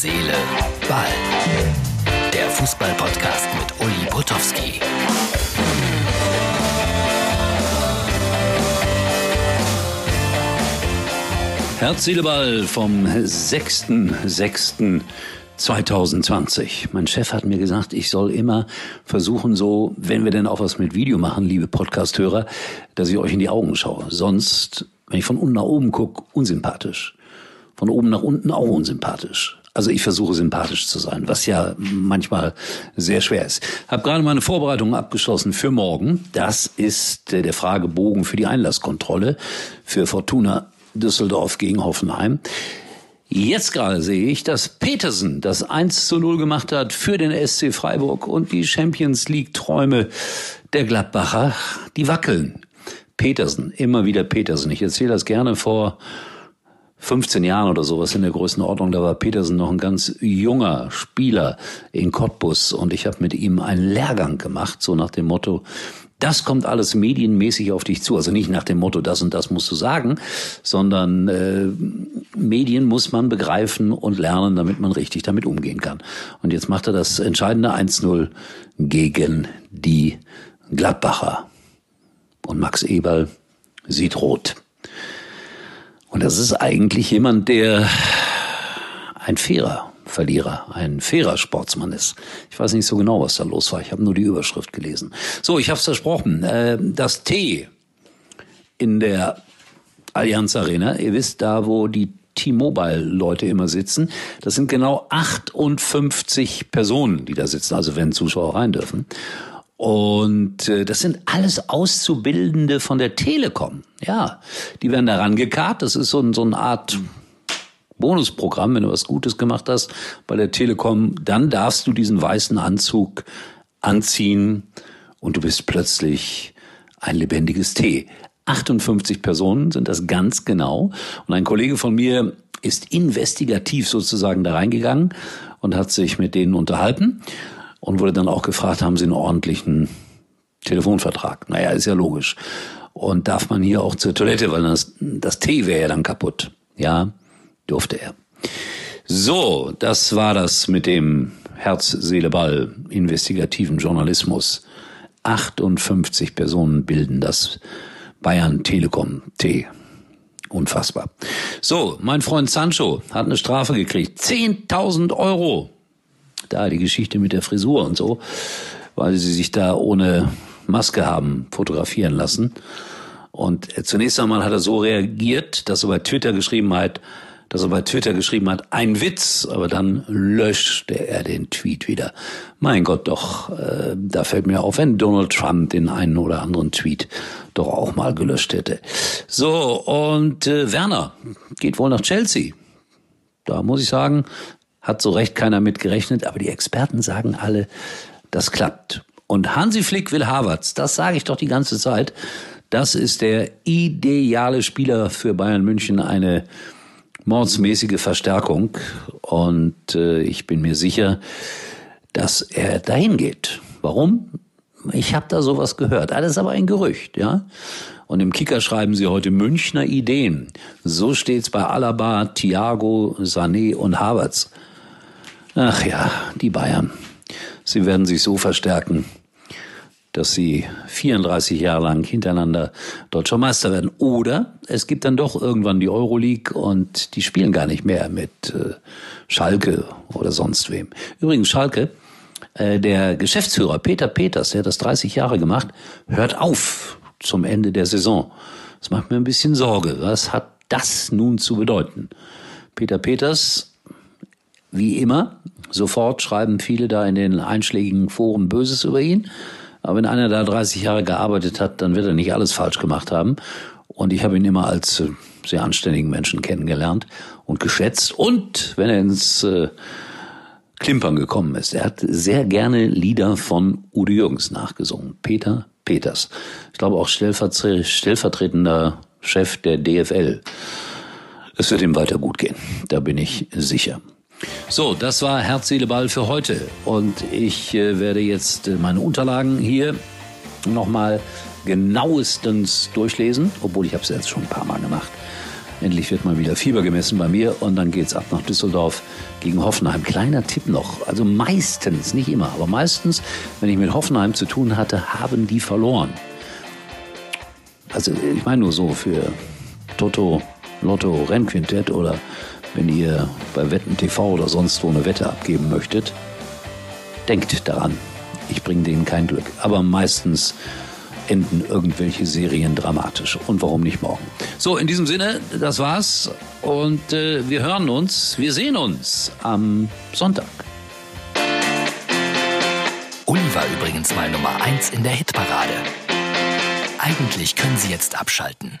Seele, Ball. Der Fußball-Podcast mit Uli Potowski. Herz, Seele, Ball vom 6.6.2020. Mein Chef hat mir gesagt, ich soll immer versuchen, so, wenn wir denn auch was mit Video machen, liebe Podcast-Hörer, dass ich euch in die Augen schaue. Sonst, wenn ich von unten nach oben gucke, unsympathisch von oben nach unten auch unsympathisch. Also ich versuche sympathisch zu sein, was ja manchmal sehr schwer ist. Hab gerade meine Vorbereitungen abgeschlossen für morgen. Das ist der Fragebogen für die Einlasskontrolle für Fortuna Düsseldorf gegen Hoffenheim. Jetzt gerade sehe ich, dass Petersen das 1 zu 0 gemacht hat für den SC Freiburg und die Champions League Träume der Gladbacher, die wackeln. Petersen, immer wieder Petersen. Ich erzähle das gerne vor 15 Jahren oder sowas in der Größenordnung, da war Petersen noch ein ganz junger Spieler in Cottbus und ich habe mit ihm einen Lehrgang gemacht, so nach dem Motto, das kommt alles medienmäßig auf dich zu. Also nicht nach dem Motto, das und das musst du sagen, sondern äh, Medien muss man begreifen und lernen, damit man richtig damit umgehen kann. Und jetzt macht er das entscheidende 1-0 gegen die Gladbacher. Und Max Eberl sieht rot. Und das ist eigentlich jemand, der ein fairer Verlierer, ein fairer Sportsmann ist. Ich weiß nicht so genau, was da los war. Ich habe nur die Überschrift gelesen. So, ich habe es versprochen. Äh, das T in der Allianz Arena, ihr wisst da, wo die T-Mobile-Leute immer sitzen. Das sind genau 58 Personen, die da sitzen, also wenn Zuschauer rein dürfen. Und äh, das sind alles Auszubildende von der Telekom. Ja, die werden da rangekarrt. Das ist so, ein, so eine Art Bonusprogramm, wenn du was Gutes gemacht hast bei der Telekom. Dann darfst du diesen weißen Anzug anziehen und du bist plötzlich ein lebendiges Tee. 58 Personen sind das ganz genau. Und ein Kollege von mir ist investigativ sozusagen da reingegangen und hat sich mit denen unterhalten und wurde dann auch gefragt, haben Sie einen ordentlichen Telefonvertrag? Naja, ist ja logisch. Und darf man hier auch zur Toilette, weil das, das Tee wäre ja dann kaputt. Ja, durfte er. So, das war das mit dem Herz, Seele, Ball investigativen Journalismus. 58 Personen bilden das Bayern Telekom T. Unfassbar. So, mein Freund Sancho hat eine Strafe gekriegt. 10.000 Euro da die Geschichte mit der Frisur und so, weil sie sich da ohne Maske haben fotografieren lassen. Und zunächst einmal hat er so reagiert, dass er bei Twitter geschrieben hat, dass er bei Twitter geschrieben hat, ein Witz, aber dann löschte er den Tweet wieder. Mein Gott, doch, äh, da fällt mir auf, wenn Donald Trump den einen oder anderen Tweet doch auch mal gelöscht hätte. So, und äh, Werner geht wohl nach Chelsea. Da muss ich sagen, hat so recht keiner mit gerechnet, aber die Experten sagen alle, das klappt. Und Hansi Flick will Havertz, das sage ich doch die ganze Zeit. Das ist der ideale Spieler für Bayern München, eine mordsmäßige Verstärkung. Und äh, ich bin mir sicher, dass er dahin geht. Warum? Ich habe da sowas gehört. Alles aber ein Gerücht, ja. Und im Kicker schreiben sie heute Münchner Ideen. So steht's bei Alaba, Thiago, Sané und Havertz. Ach ja, die Bayern. Sie werden sich so verstärken, dass sie 34 Jahre lang hintereinander deutscher Meister werden. Oder es gibt dann doch irgendwann die Euroleague und die spielen gar nicht mehr mit äh, Schalke oder sonst wem. Übrigens, Schalke, äh, der Geschäftsführer Peter Peters, der hat das 30 Jahre gemacht, hört auf zum Ende der Saison. Das macht mir ein bisschen Sorge. Was hat das nun zu bedeuten? Peter Peters wie immer, sofort schreiben viele da in den einschlägigen Foren Böses über ihn. Aber wenn einer da 30 Jahre gearbeitet hat, dann wird er nicht alles falsch gemacht haben. Und ich habe ihn immer als äh, sehr anständigen Menschen kennengelernt und geschätzt. Und wenn er ins äh, Klimpern gekommen ist, er hat sehr gerne Lieder von Udo Jürgens nachgesungen. Peter Peters. Ich glaube auch stellvertretender Chef der DFL. Es wird ihm weiter gut gehen. Da bin ich sicher. So, das war Herz, Seele, Ball für heute. Und ich äh, werde jetzt äh, meine Unterlagen hier nochmal genauestens durchlesen, obwohl ich habe es jetzt schon ein paar Mal gemacht. Endlich wird mal wieder Fieber gemessen bei mir und dann geht's ab nach Düsseldorf gegen Hoffenheim. Kleiner Tipp noch, also meistens, nicht immer, aber meistens, wenn ich mit Hoffenheim zu tun hatte, haben die verloren. Also ich meine nur so für Toto, Lotto, Rennquintett oder wenn ihr bei Wetten TV oder sonst wo eine Wette abgeben möchtet, denkt daran, ich bringe denen kein Glück. Aber meistens enden irgendwelche Serien dramatisch. Und warum nicht morgen? So, in diesem Sinne, das war's. Und äh, wir hören uns, wir sehen uns am Sonntag. Uli war übrigens mal Nummer 1 in der Hitparade. Eigentlich können Sie jetzt abschalten.